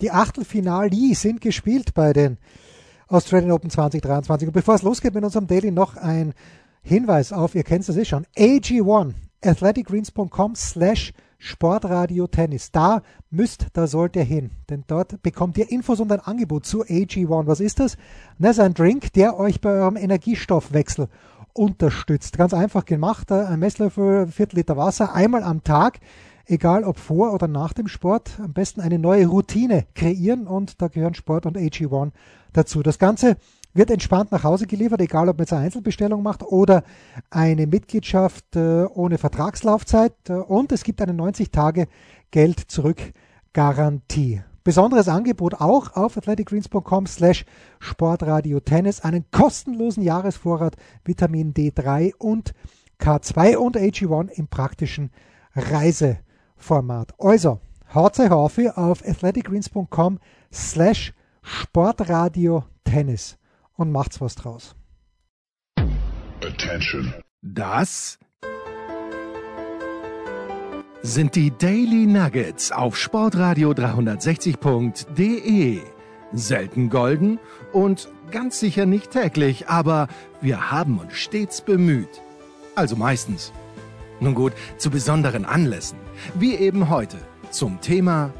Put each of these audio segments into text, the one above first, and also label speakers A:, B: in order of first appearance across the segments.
A: Die Achtelfinali sind gespielt bei den Australian Open 2023. Und bevor es losgeht mit unserem Daily, noch ein Hinweis auf, ihr kennt es eh schon, AG1, athleticgreens.com slash Sportradio Tennis. Da müsst, da sollt ihr hin, denn dort bekommt ihr Infos und ein Angebot zu AG1. Was ist das? Das ist ein Drink, der euch bei eurem Energiestoffwechsel unterstützt. Ganz einfach gemacht, ein Messlöffel, Viertel Liter Wasser, einmal am Tag, egal ob vor oder nach dem Sport, am besten eine neue Routine kreieren und da gehören Sport und AG1 dazu. Das Ganze wird entspannt nach Hause geliefert, egal ob man jetzt eine Einzelbestellung macht oder eine Mitgliedschaft äh, ohne Vertragslaufzeit. Äh, und es gibt eine 90 Tage Geld zurück Garantie. Besonderes Angebot auch auf athleticgreens.com slash sportradio tennis. Einen kostenlosen Jahresvorrat Vitamin D3 und K2 und AG1 im praktischen Reiseformat. Also, haut euch auf auf athleticgreens.com slash sportradio tennis und macht's was draus.
B: Attention. Das sind die Daily Nuggets auf Sportradio 360.de. Selten golden und ganz sicher nicht täglich, aber wir haben uns stets bemüht. Also meistens. Nun gut, zu besonderen Anlässen, wie eben heute zum Thema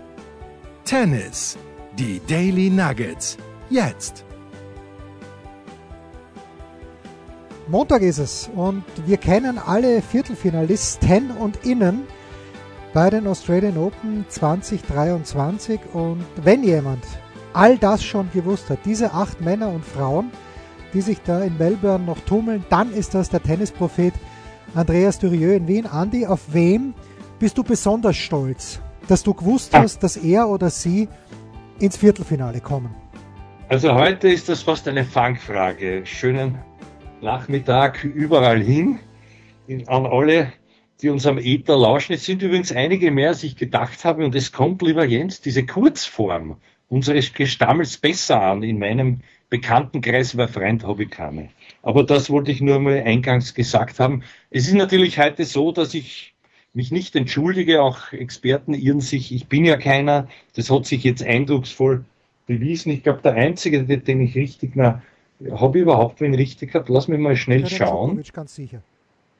B: Tennis. Die Daily Nuggets. Jetzt.
A: Montag ist es und wir kennen alle Viertelfinalisten und Innen bei den Australian Open 2023 und wenn jemand all das schon gewusst hat, diese acht Männer und Frauen, die sich da in Melbourne noch tummeln, dann ist das der Tennisprophet Andreas Durieux in Wien. Andi, auf wem bist du besonders stolz, dass du gewusst hast, dass er oder sie ins Viertelfinale kommen?
C: Also heute ist das fast eine Fangfrage. Schönen Nachmittag überall hin, an alle, die uns am Ether lauschen. Es sind übrigens einige mehr, als ich gedacht habe. Und es kommt, lieber Jens, diese Kurzform unseres Gestammels besser an. In meinem Bekanntenkreis war Freund habe ich. Aber das wollte ich nur mal eingangs gesagt haben. Es ist natürlich heute so, dass ich mich nicht entschuldige, auch Experten irren sich, ich bin ja keiner, das hat sich jetzt eindrucksvoll bewiesen. Ich glaube, der Einzige, den ich richtig, na, habe ich überhaupt wen richtig gehabt? Lass mich mal schnell ja, den schauen. Djokovic ganz sicher.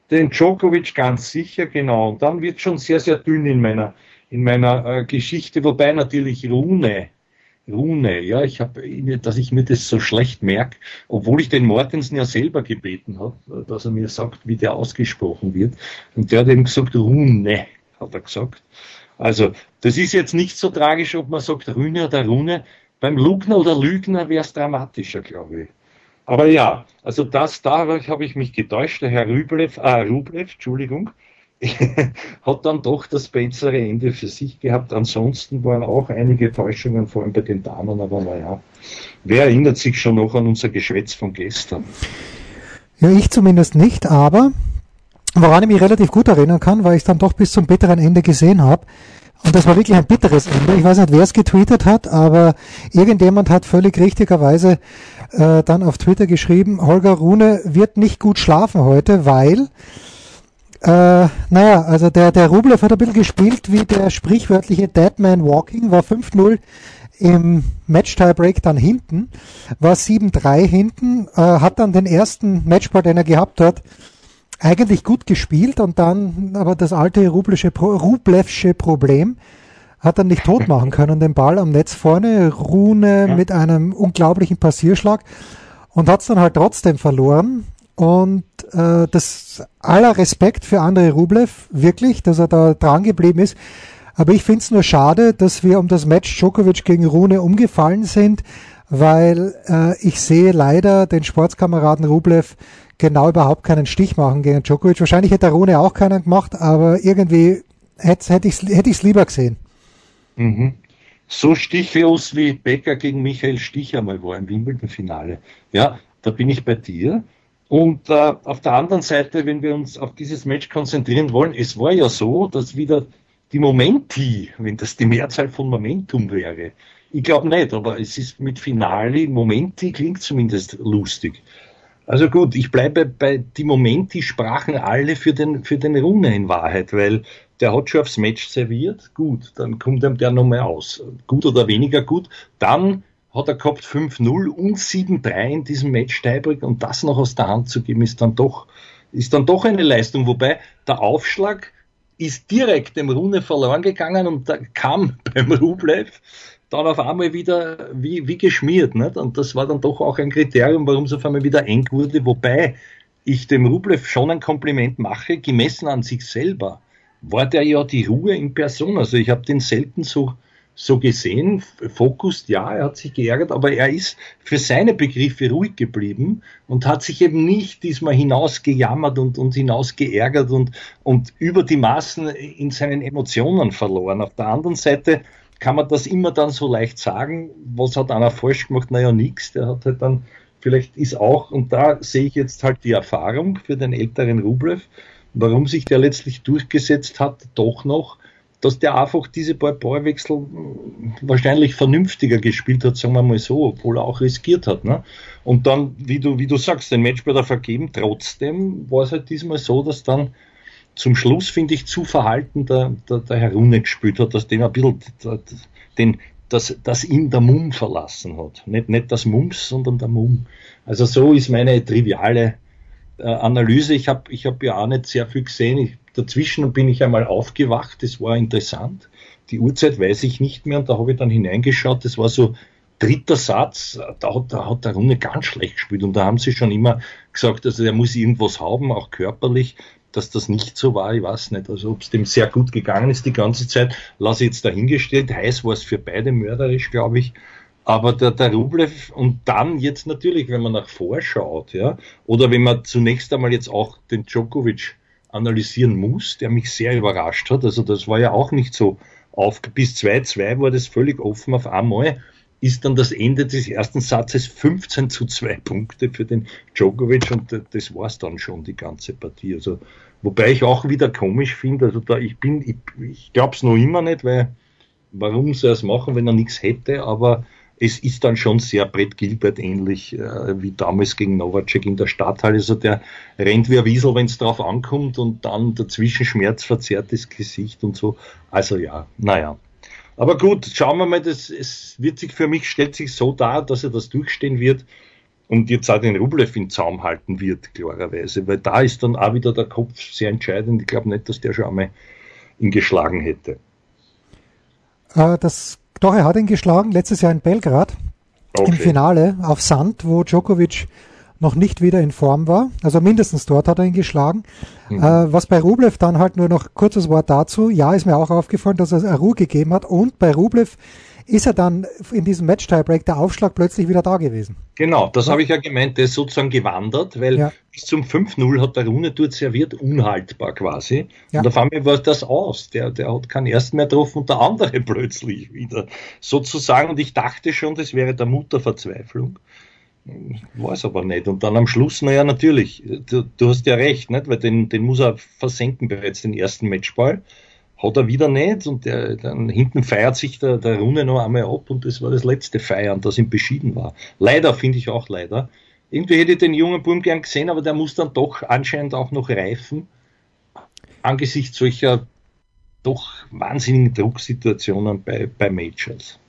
C: Den Djokovic ganz sicher, genau. Und dann wird schon sehr, sehr dünn in meiner, in meiner äh, Geschichte, wobei natürlich Rune, Rune, ja, ich habe, dass ich mir das so schlecht merke, obwohl ich den Mortensen ja selber gebeten habe, dass er mir sagt, wie der ausgesprochen wird. Und der hat eben gesagt, Rune, hat er gesagt. Also, das ist jetzt nicht so tragisch, ob man sagt Rune oder Rune. Beim Lugner oder Lügner wäre es dramatischer, glaube ich. Aber ja, also das, da habe ich mich getäuscht. Der Herr Rublev, äh, Rublev, Entschuldigung, hat dann doch das bessere Ende für sich gehabt. Ansonsten waren auch einige Täuschungen, vor allem bei den Damen, aber naja, wer erinnert sich schon noch an unser Geschwätz von gestern?
A: Ja, ich zumindest nicht, aber woran ich mich relativ gut erinnern kann, weil ich es dann doch bis zum bitteren Ende gesehen habe, und das war wirklich ein bitteres Ende. Ich weiß nicht, wer es getweetet hat, aber irgendjemand hat völlig richtigerweise äh, dann auf Twitter geschrieben, Holger Rune wird nicht gut schlafen heute, weil, äh, naja, also der, der Rublev hat ein bisschen gespielt wie der sprichwörtliche Deadman Walking, war 5-0 im Match-Tiebreak dann hinten, war 7-3 hinten, äh, hat dann den ersten Matchball, den er gehabt hat, eigentlich gut gespielt und dann aber das alte Rublevsche, Rublevsche Problem hat er nicht tot machen können, den Ball am Netz vorne, Rune ja. mit einem unglaublichen Passierschlag und hat es dann halt trotzdem verloren. Und äh, das aller Respekt für Andrei Rublev, wirklich, dass er da dran geblieben ist. Aber ich finde es nur schade, dass wir um das Match Djokovic gegen Rune umgefallen sind, weil äh, ich sehe leider den Sportskameraden Rublev genau überhaupt keinen Stich machen gegen Djokovic. Wahrscheinlich hätte Rune auch keinen gemacht, aber irgendwie hätte hätt ich es hätt lieber gesehen.
C: Mhm. So stichlos wie Becker gegen Michael Stich einmal war im Wimbledon-Finale. Ja, da bin ich bei dir. Und äh, auf der anderen Seite, wenn wir uns auf dieses Match konzentrieren wollen, es war ja so, dass wieder die Momenti, wenn das die Mehrzahl von Momentum wäre, ich glaube nicht, aber es ist mit Finale, Momenti klingt zumindest lustig. Also gut, ich bleibe bei die Momenti sprachen alle für den, für den Rune in Wahrheit, weil der hat schon aufs Match serviert, gut, dann kommt ihm der nochmal aus. Gut oder weniger gut. Dann hat er gehabt 5-0 und 7-3 in diesem Match Tiebreak und das noch aus der Hand zu geben, ist dann doch, ist dann doch eine Leistung. Wobei der Aufschlag ist direkt dem Rune verloren gegangen und da kam beim Rublev dann auf einmal wieder wie, wie geschmiert. Nicht? Und das war dann doch auch ein Kriterium, warum es auf einmal wieder eng wurde, wobei ich dem Rublev schon ein Kompliment mache, gemessen an sich selber, war der ja die Ruhe in Person. Also ich habe den selten so, so gesehen, Fokus, ja, er hat sich geärgert, aber er ist für seine Begriffe ruhig geblieben und hat sich eben nicht diesmal hinausgejammert und, und hinausgeärgert und, und über die Maßen in seinen Emotionen verloren. Auf der anderen Seite kann man das immer dann so leicht sagen. Was hat einer falsch gemacht? Naja, nichts. Der hat halt dann, vielleicht ist auch, und da sehe ich jetzt halt die Erfahrung für den älteren Rublev, warum sich der letztlich durchgesetzt hat, doch noch, dass der einfach diese paar Ballwechsel wahrscheinlich vernünftiger gespielt hat, sagen wir mal so, obwohl er auch riskiert hat. Ne? Und dann, wie du, wie du sagst, den Match bei der vergeben, trotzdem war es halt diesmal so, dass dann zum Schluss, finde ich, zu verhalten der, der, der Herr Rune gespielt hat, dass den ein bisschen den, das, das ihn der Mumm verlassen hat. Nicht, nicht das Mums, sondern der Mumm. Also so ist meine triviale äh, Analyse. Ich habe ich hab ja auch nicht sehr viel gesehen. Ich, dazwischen bin ich einmal aufgewacht, das war interessant. Die Uhrzeit weiß ich nicht mehr und da habe ich dann hineingeschaut. Das war so dritter Satz, da hat, da hat der Runde ganz schlecht gespielt und da haben sie schon immer gesagt, also er muss irgendwas haben, auch körperlich dass das nicht so war, ich weiß nicht. Also ob es dem sehr gut gegangen ist die ganze Zeit, lasse ich jetzt dahingestellt. Heiß war es für beide mörderisch, glaube ich. Aber der, der Rublev und dann jetzt natürlich, wenn man nach vorschaut, ja, oder wenn man zunächst einmal jetzt auch den Djokovic analysieren muss, der mich sehr überrascht hat. Also das war ja auch nicht so auf, bis 2-2 war das völlig offen auf einmal ist dann das Ende des ersten Satzes 15 zu 2 Punkte für den Djokovic und das war's dann schon, die ganze Partie. Also, wobei ich auch wieder komisch finde, also da, ich bin, ich, ich glaube es noch immer nicht, weil warum soll er es machen, wenn er nichts hätte, aber es ist dann schon sehr Brett Gilbert ähnlich äh, wie damals gegen Novacek in der Stadthalle. Also der rennt wie ein Wiesel, wenn es drauf ankommt und dann dazwischen schmerzverzerrtes Gesicht und so. Also ja, naja. Aber gut, schauen wir mal, das, es wird sich für mich, stellt sich so dar, dass er das durchstehen wird und jetzt auch den Rublev in Zaum halten wird, klarerweise, weil da ist dann auch wieder der Kopf sehr entscheidend. Ich glaube nicht, dass der schon einmal ihn geschlagen hätte.
A: Äh, das, doch, er hat ihn geschlagen, letztes Jahr in Belgrad, okay. im Finale auf Sand, wo Djokovic noch nicht wieder in Form war. Also mindestens dort hat er ihn geschlagen. Mhm. Äh, was bei Rublev dann halt nur noch kurzes Wort dazu. Ja, ist mir auch aufgefallen, dass er Ruhe gegeben hat. Und bei Rublev ist er dann in diesem Match-Tiebreak der Aufschlag plötzlich wieder da gewesen.
C: Genau, das habe ich ja gemeint, der ist sozusagen gewandert, weil ja. bis zum 5-0 hat der Rune dort serviert, unhaltbar quasi. Ja. Und auf einmal war das aus. Der, der hat keinen ersten mehr getroffen und der andere plötzlich wieder. Sozusagen, und ich dachte schon, das wäre der Mutterverzweiflung. War es aber nicht. Und dann am Schluss, naja, natürlich, du, du, hast ja recht, nicht? weil den, den muss er versenken bereits, den ersten Matchball. Hat er wieder nicht und der, dann hinten feiert sich der, der Runde noch einmal ab und das war das letzte Feiern, das ihm beschieden war. Leider, finde ich auch leider. Irgendwie hätte ich den jungen Burm gern gesehen, aber der muss dann doch anscheinend auch noch reifen. Angesichts solcher doch wahnsinnigen Drucksituationen bei, bei Majors.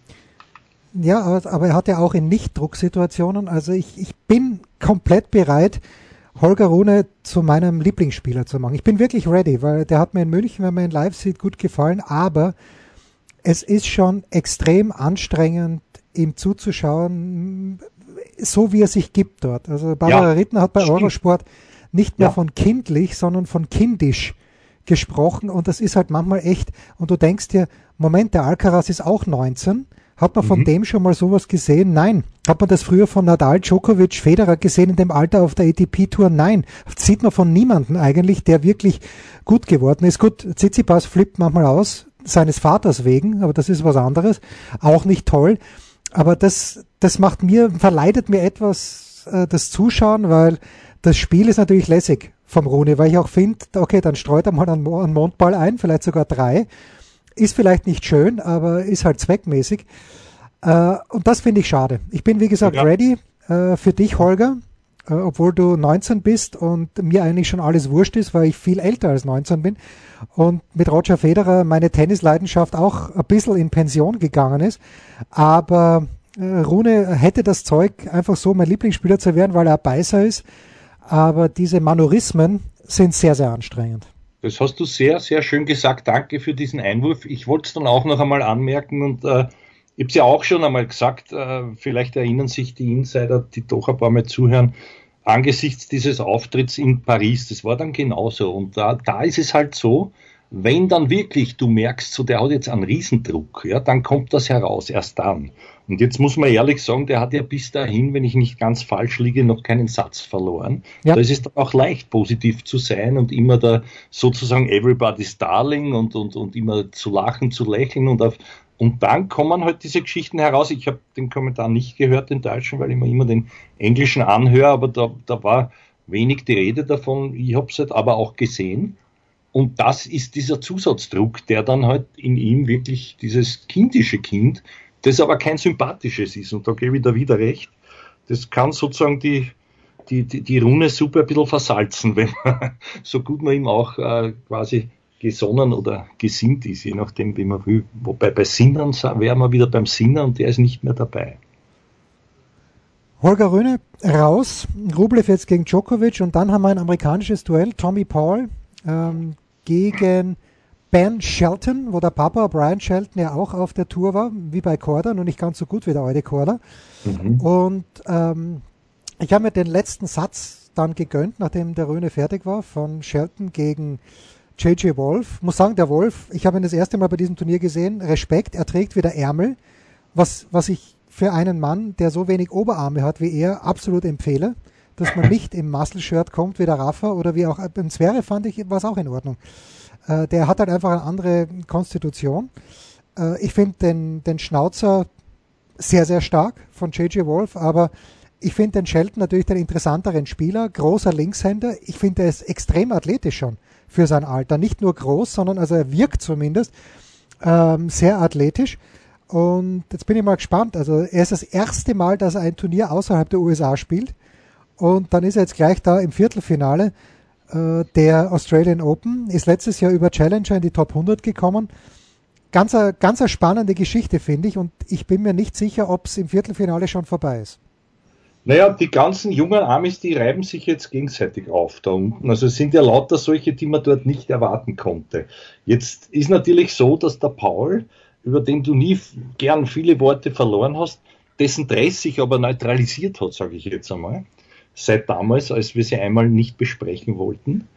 A: Ja, aber er hat ja auch in Nicht-Drucksituationen. Also ich, ich bin komplett bereit, Holger Rune zu meinem Lieblingsspieler zu machen. Ich bin wirklich ready, weil der hat mir in München, wenn man ihn live sieht, gut gefallen. Aber es ist schon extrem anstrengend, ihm zuzuschauen, so wie er sich gibt dort. Also Barbara ja, Rittner hat bei stimmt. Eurosport nicht mehr ja. von kindlich, sondern von kindisch gesprochen und das ist halt manchmal echt und du denkst dir, Moment, der Alcaraz ist auch 19 hat man von mhm. dem schon mal sowas gesehen? Nein. Hat man das früher von Nadal, Djokovic, Federer gesehen in dem Alter auf der ATP-Tour? Nein. Das sieht man von niemandem eigentlich, der wirklich gut geworden ist. Gut, Tsitsipas flippt manchmal aus, seines Vaters wegen, aber das ist was anderes. Auch nicht toll. Aber das, das macht mir, verleidet mir etwas äh, das Zuschauen, weil das Spiel ist natürlich lässig vom Rune, weil ich auch finde, okay, dann streut er mal einen, einen Mondball ein, vielleicht sogar drei ist vielleicht nicht schön, aber ist halt zweckmäßig. Äh, und das finde ich schade. Ich bin, wie gesagt, ja. ready äh, für dich, Holger. äh, obwohl du 19 bist und mir eigentlich schon alles wurscht ist, weil ich viel älter als 19 bin und mit Roger Federer meine Tennisleidenschaft auch ein bisschen in Pension gegangen ist. Aber äh, Rune hätte das Zeug, einfach so mein Lieblingsspieler zu werden, weil er ein Beißer ist. Aber diese Manorismen sind sehr, sehr anstrengend.
C: Das hast du sehr, sehr schön gesagt. Danke für diesen Einwurf. Ich wollte es dann auch noch einmal anmerken und äh, ich habe es ja auch schon einmal gesagt, äh, vielleicht erinnern sich die Insider, die doch ein paar Mal zuhören, angesichts dieses Auftritts in Paris, das war dann genauso. Und da, da ist es halt so, wenn dann wirklich du merkst, so der hat jetzt einen Riesendruck, ja, dann kommt das heraus, erst dann. Und jetzt muss man ehrlich sagen, der hat ja bis dahin, wenn ich nicht ganz falsch liege, noch keinen Satz verloren. Ja. Da ist es dann auch leicht, positiv zu sein und immer da sozusagen everybody's darling und, und, und immer zu lachen, zu lächeln und auf, und dann kommen halt diese Geschichten heraus. Ich habe den Kommentar nicht gehört, den deutschen, weil ich mir immer den englischen anhöre, aber da, da war wenig die Rede davon. Ich habe es halt aber auch gesehen. Und das ist dieser Zusatzdruck, der dann halt in ihm wirklich dieses kindische Kind, das aber kein sympathisches ist. Und da gebe ich da wieder recht. Das kann sozusagen die, die, die, die Rune super ein bisschen versalzen, wenn man, so gut man ihm auch äh, quasi gesonnen oder gesinnt ist, je nachdem, wie man will. Wobei bei Sinnern wären wir wieder beim Sinner und der ist nicht mehr dabei.
A: Holger Röhne raus, Rublev jetzt gegen Djokovic und dann haben wir ein amerikanisches Duell, Tommy Paul ähm, gegen Ben Shelton, wo der Papa Brian Shelton ja auch auf der Tour war, wie bei Korda, nur nicht ganz so gut wie der alte Korda. Mhm. Und ähm, ich habe mir den letzten Satz dann gegönnt, nachdem der Röhne fertig war, von Shelton gegen JJ Wolf. Muss sagen, der Wolf, ich habe ihn das erste Mal bei diesem Turnier gesehen. Respekt, er trägt wieder Ärmel, was, was ich für einen Mann, der so wenig Oberarme hat wie er, absolut empfehle dass man nicht im Muscle-Shirt kommt wie der Rafa oder wie auch beim Zwerre fand ich, war es auch in Ordnung. Äh, der hat halt einfach eine andere Konstitution. Äh, ich finde den, den Schnauzer sehr, sehr stark von JJ Wolf, aber ich finde den Shelton natürlich den interessanteren Spieler, großer Linkshänder. Ich finde, er ist extrem athletisch schon für sein Alter. Nicht nur groß, sondern also er wirkt zumindest ähm, sehr athletisch. Und jetzt bin ich mal gespannt. Also er ist das erste Mal, dass er ein Turnier außerhalb der USA spielt. Und dann ist er jetzt gleich da im Viertelfinale der Australian Open. Ist letztes Jahr über Challenger in die Top 100 gekommen. Ganz, eine, ganz eine spannende Geschichte, finde ich. Und ich bin mir nicht sicher, ob es im Viertelfinale schon vorbei ist.
C: Naja, die ganzen jungen Amis, die reiben sich jetzt gegenseitig auf da unten. Also es sind ja lauter solche, die man dort nicht erwarten konnte. Jetzt ist natürlich so, dass der Paul, über den du nie gern viele Worte verloren hast, dessen Dress sich aber neutralisiert hat, sage ich jetzt einmal seit damals, als wir sie einmal nicht besprechen wollten.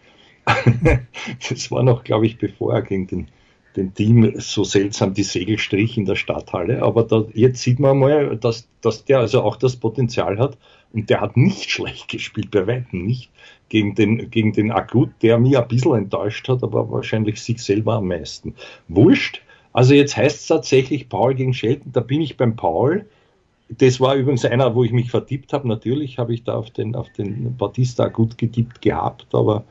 C: das war noch, glaube ich, bevor er gegen den, den Team so seltsam die Segel strich in der Stadthalle. Aber da, jetzt sieht man mal, dass, dass der also auch das Potenzial hat. Und der hat nicht schlecht gespielt, bei Weitem nicht. Gegen den, gegen den Akut, der mir ein bisschen enttäuscht hat, aber wahrscheinlich sich selber am meisten. Wurscht. Also jetzt heißt es tatsächlich Paul gegen Shelton. Da bin ich beim Paul das war übrigens einer, wo ich mich vertippt habe. Natürlich habe ich da auf den, auf den Batista gut getippt gehabt, aber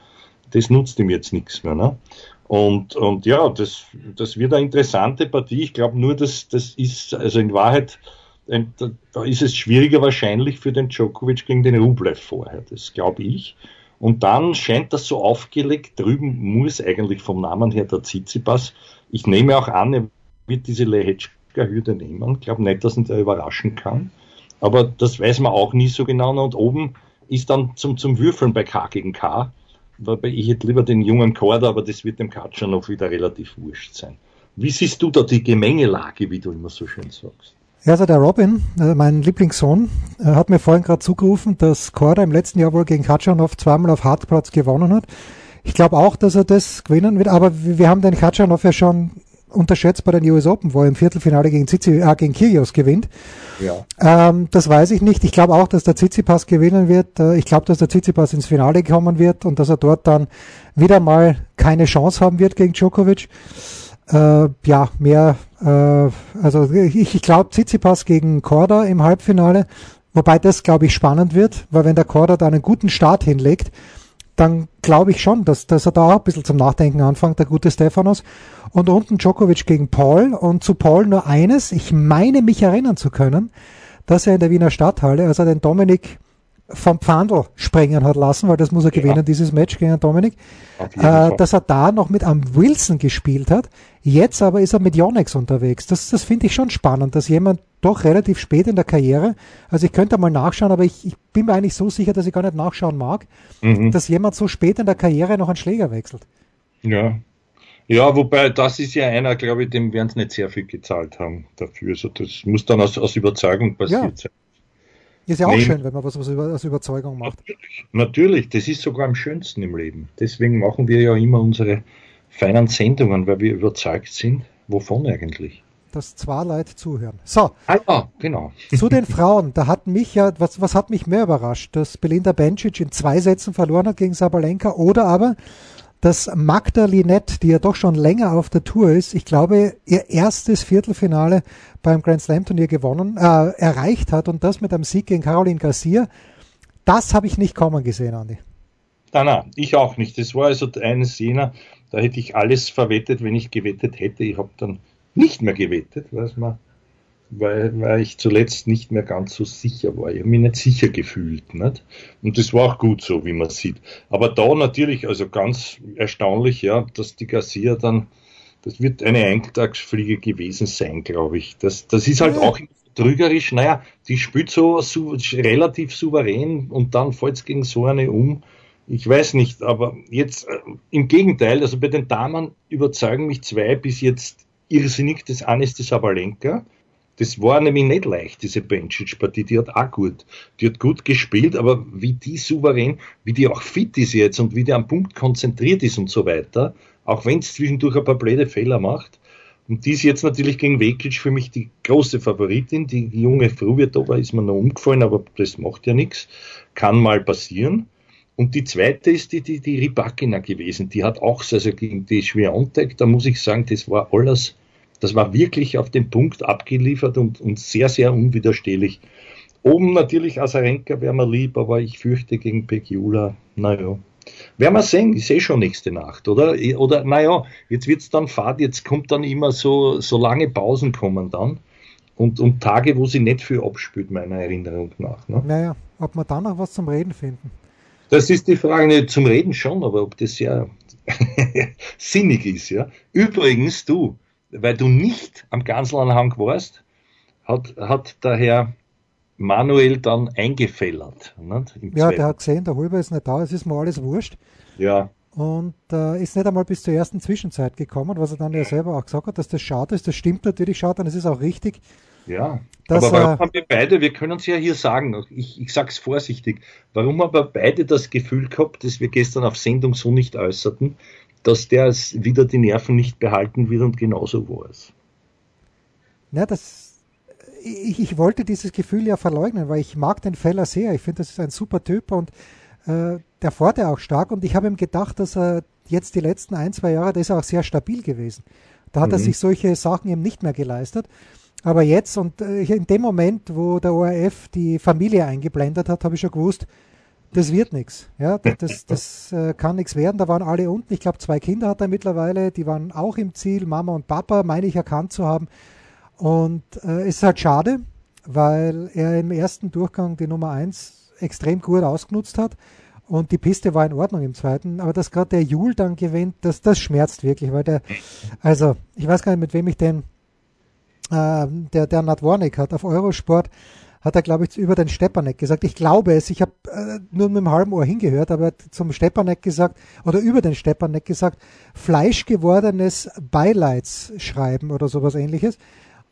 C: das nutzt ihm jetzt nichts mehr. Ne? Und, und ja, das, das wird eine interessante Partie. Ich glaube nur, dass das ist, also in Wahrheit, da ist es schwieriger wahrscheinlich für den Djokovic gegen den Rublev vorher. Das glaube ich. Und dann scheint das so aufgelegt, drüben muss eigentlich vom Namen her der Tsitsipas. Ich nehme auch an, er wird diese Lehetsch Hürde nehmen. Ich glaube nicht, dass ihn der überraschen kann. Aber das weiß man auch nie so genau. Und oben ist dann zum, zum Würfeln bei K gegen K. Wobei ich hätte lieber den jungen Korda, aber das wird dem Katscher noch wieder relativ wurscht sein. Wie siehst du da die Gemengelage, wie du immer so schön sagst?
A: Ja, also der Robin, äh, mein Lieblingssohn, äh, hat mir vorhin gerade zugerufen, dass Korda im letzten Jahr wohl gegen Katschanov zweimal auf Hartplatz gewonnen hat. Ich glaube auch, dass er das gewinnen wird, aber wir haben den Katschanov ja schon unterschätzt bei den US Open, wo er im Viertelfinale gegen, Zizi, äh, gegen Kyrgios gewinnt. Ja. Ähm, das weiß ich nicht. Ich glaube auch, dass der Tsitsipas gewinnen wird. Äh, ich glaube, dass der Tsitsipas ins Finale kommen wird und dass er dort dann wieder mal keine Chance haben wird gegen Djokovic. Äh, ja, mehr, äh, also ich, ich glaube Tsitsipas gegen Korda im Halbfinale, wobei das, glaube ich, spannend wird, weil wenn der Korda da einen guten Start hinlegt, dann glaube ich schon, dass, dass er da auch ein bisschen zum Nachdenken anfängt, der gute Stefanos. Und unten Djokovic gegen Paul. Und zu Paul nur eines. Ich meine mich erinnern zu können, dass er in der Wiener Stadthalle, als er den Dominik vom Pfandl sprengen hat lassen, weil das muss er ja. gewinnen, dieses Match gegen Dominik, äh, dass er da noch mit am Wilson gespielt hat. Jetzt aber ist er mit Yonex unterwegs. Das, das finde ich schon spannend, dass jemand doch relativ spät in der Karriere, also ich könnte mal nachschauen, aber ich, ich bin mir eigentlich so sicher, dass ich gar nicht nachschauen mag, mhm. dass jemand so spät in der Karriere noch einen Schläger wechselt.
C: Ja. Ja, wobei das ist ja einer, glaube ich, dem werden sie nicht sehr viel gezahlt haben dafür. Also das muss dann aus, aus Überzeugung passiert ja. sein.
A: Ist ja auch Nehmen. schön, wenn man was, aus Überzeugung macht.
C: Natürlich, natürlich, das ist sogar am schönsten im Leben. Deswegen machen wir ja immer unsere feinen Sendungen, weil wir überzeugt sind. Wovon eigentlich?
A: Dass zwei Leute zuhören. So.
C: Ah, ja, genau.
A: Zu den Frauen, da hat mich ja, was, was hat mich mehr überrascht? Dass Belinda Bencic in zwei Sätzen verloren hat gegen Sabalenka oder aber, dass Magda Linette, die ja doch schon länger auf der Tour ist, ich glaube, ihr erstes Viertelfinale beim Grand Slam Turnier gewonnen, äh, erreicht hat und das mit einem Sieg gegen Caroline Garcia. Das habe ich nicht kommen gesehen, Andi.
C: Nein, nein, ich auch nicht. Das war also eines jener, da hätte ich alles verwettet, wenn ich gewettet hätte. Ich habe dann nicht mehr gewettet, weiß man weil, weil ich zuletzt nicht mehr ganz so sicher war. Ich habe mich nicht sicher gefühlt. Nicht? Und das war auch gut so, wie man sieht. Aber da natürlich, also ganz erstaunlich, ja, dass die Garcia dann, das wird eine Eintagsfliege gewesen sein, glaube ich. Das, das ist halt auch trügerisch. Naja, die spielt so su relativ souverän und dann fällt es gegen so eine um. Ich weiß nicht, aber jetzt äh, im Gegenteil, also bei den Damen überzeugen mich zwei bis jetzt irrsinnig. Das eine ist die Sabalenka, das war nämlich nicht leicht, diese Bencic-Partie. Die hat auch gut, die hat gut gespielt, aber wie die souverän, wie die auch fit ist jetzt und wie die am Punkt konzentriert ist und so weiter, auch wenn es zwischendurch ein paar blöde Fehler macht. Und die ist jetzt natürlich gegen Vekic für mich die große Favoritin. Die junge Fruviatova ist mir noch umgefallen, aber das macht ja nichts. Kann mal passieren. Und die zweite ist die, die, die Ribakina gewesen. Die hat auch, also gegen die Schwiontek, da muss ich sagen, das war alles das war wirklich auf den Punkt abgeliefert und, und sehr, sehr unwiderstehlich. Oben natürlich Asarenka wäre mir lieb, aber ich fürchte gegen Pekiula, naja. Werden wir sehen, ich sehe schon nächste Nacht, oder? Oder, naja, jetzt wird es dann Fahrt, jetzt kommt dann immer so, so lange Pausen kommen dann. Und, und Tage, wo sie nicht viel abspült, meiner Erinnerung nach. Ne?
A: Naja, ob wir dann noch was zum Reden finden.
C: Das ist die Frage, nicht zum Reden schon, aber ob das ja sinnig ist, ja. Übrigens, du, weil du nicht am Ganselanhang warst, hat, hat der Herr Manuel dann eingefällert.
A: ja, der hat gesehen, der Hulber ist nicht da, es ist mir alles wurscht.
C: Ja.
A: Und äh, ist nicht einmal bis zur ersten Zwischenzeit gekommen, was er dann ja selber auch gesagt hat, dass das schade ist. Das stimmt natürlich, schaut dann, es ist auch richtig.
C: Ja, dass, aber warum äh, haben wir beide, wir können es ja hier sagen, ich, ich sage es vorsichtig, warum haben wir beide das Gefühl gehabt, dass wir gestern auf Sendung so nicht äußerten, dass der wieder die Nerven nicht behalten wird und genauso war es.
A: Ja, das, ich, ich, wollte dieses Gefühl ja verleugnen, weil ich mag den Feller sehr. Ich finde, das ist ein super Typ und äh, der fährt ja auch stark und ich habe ihm gedacht, dass er jetzt die letzten ein, zwei Jahre, da ist er auch sehr stabil gewesen. Da hat mhm. er sich solche Sachen eben nicht mehr geleistet. Aber jetzt und äh, in dem Moment, wo der ORF die Familie eingeblendet hat, habe ich schon gewusst, das wird nichts. Ja, das, das, das äh, kann nichts werden. Da waren alle unten. Ich glaube, zwei Kinder hat er mittlerweile. Die waren auch im Ziel. Mama und Papa, meine ich, erkannt zu haben. Und äh, es ist halt schade, weil er im ersten Durchgang die Nummer 1 extrem gut ausgenutzt hat. Und die Piste war in Ordnung im zweiten. Aber dass gerade der Jul dann gewinnt, das, das schmerzt wirklich, weil der, also, ich weiß gar nicht, mit wem ich den, äh, der, der Nat Warnick hat auf Eurosport, hat er, glaube ich, über den Stepanek gesagt. Ich glaube es, ich habe äh, nur mit dem halben Ohr hingehört, aber er hat zum Stepanek gesagt, oder über den Stepanek gesagt, fleischgewordenes Beileidsschreiben oder sowas ähnliches.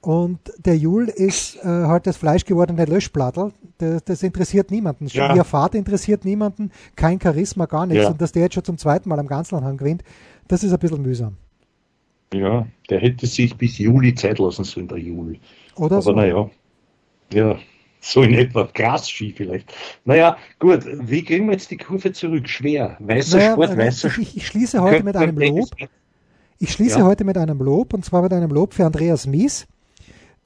A: Und der Jul ist äh, halt das fleischgewordene Löschblattel. Das, das interessiert niemanden. Ja. Ihr Vater interessiert niemanden, kein Charisma, gar nichts. Ja. Und dass der jetzt schon zum zweiten Mal am Ganzlandhang gewinnt, das ist ein bisschen mühsam.
C: Ja, der hätte sich bis Juli Zeit lassen sollen, der Juli.
A: Oder Aber
C: so. naja, ja, so in etwa Grasski vielleicht. Naja, gut, wie kriegen wir jetzt die Kurve zurück? Schwer. Weißer naja, Sport, weißer
A: Sport. Ich, ich, schließe heute mit einem Lob. Ich schließe ja. heute mit einem Lob, und zwar mit einem Lob für Andreas Mies,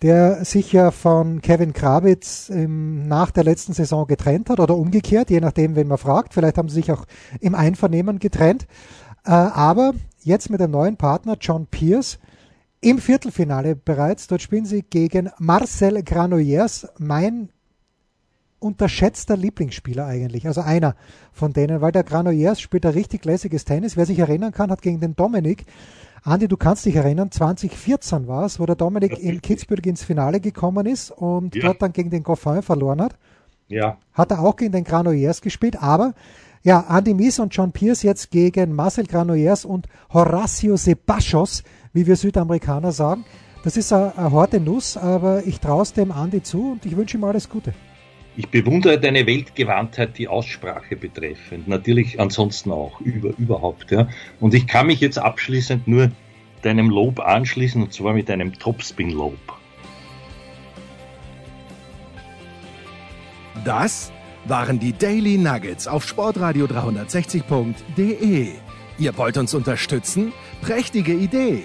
A: der sich ja von Kevin Krawitz im, nach der letzten Saison getrennt hat oder umgekehrt, je nachdem, wen man fragt. Vielleicht haben sie sich auch im Einvernehmen getrennt. Äh, aber jetzt mit dem neuen Partner John Pierce im Viertelfinale bereits. Dort spielen sie gegen Marcel Granollers, mein unterschätzter Lieblingsspieler eigentlich, also einer von denen, weil der Granollers spielt ein richtig lässiges Tennis. Wer sich erinnern kann, hat gegen den Dominik, Andi, du kannst dich erinnern, 2014 war es, wo der Dominik in Kitzbühel ins Finale gekommen ist und ja. dort dann gegen den Goffin verloren hat.
C: Ja.
A: Hat er auch gegen den Granollers gespielt, aber ja, Andy Mies und John Pierce jetzt gegen Marcel Granollers und Horacio Sebachos, wie wir Südamerikaner sagen. Das ist eine, eine harte Nuss, aber ich traue es dem Andi zu und ich wünsche ihm alles Gute.
C: Ich bewundere deine Weltgewandtheit, die Aussprache betreffend. Natürlich ansonsten auch, über, überhaupt. Ja. Und ich kann mich jetzt abschließend nur deinem Lob anschließen, und zwar mit einem Topspin-Lob.
B: Das waren die Daily Nuggets auf Sportradio 360.de. Ihr wollt uns unterstützen? Prächtige Idee!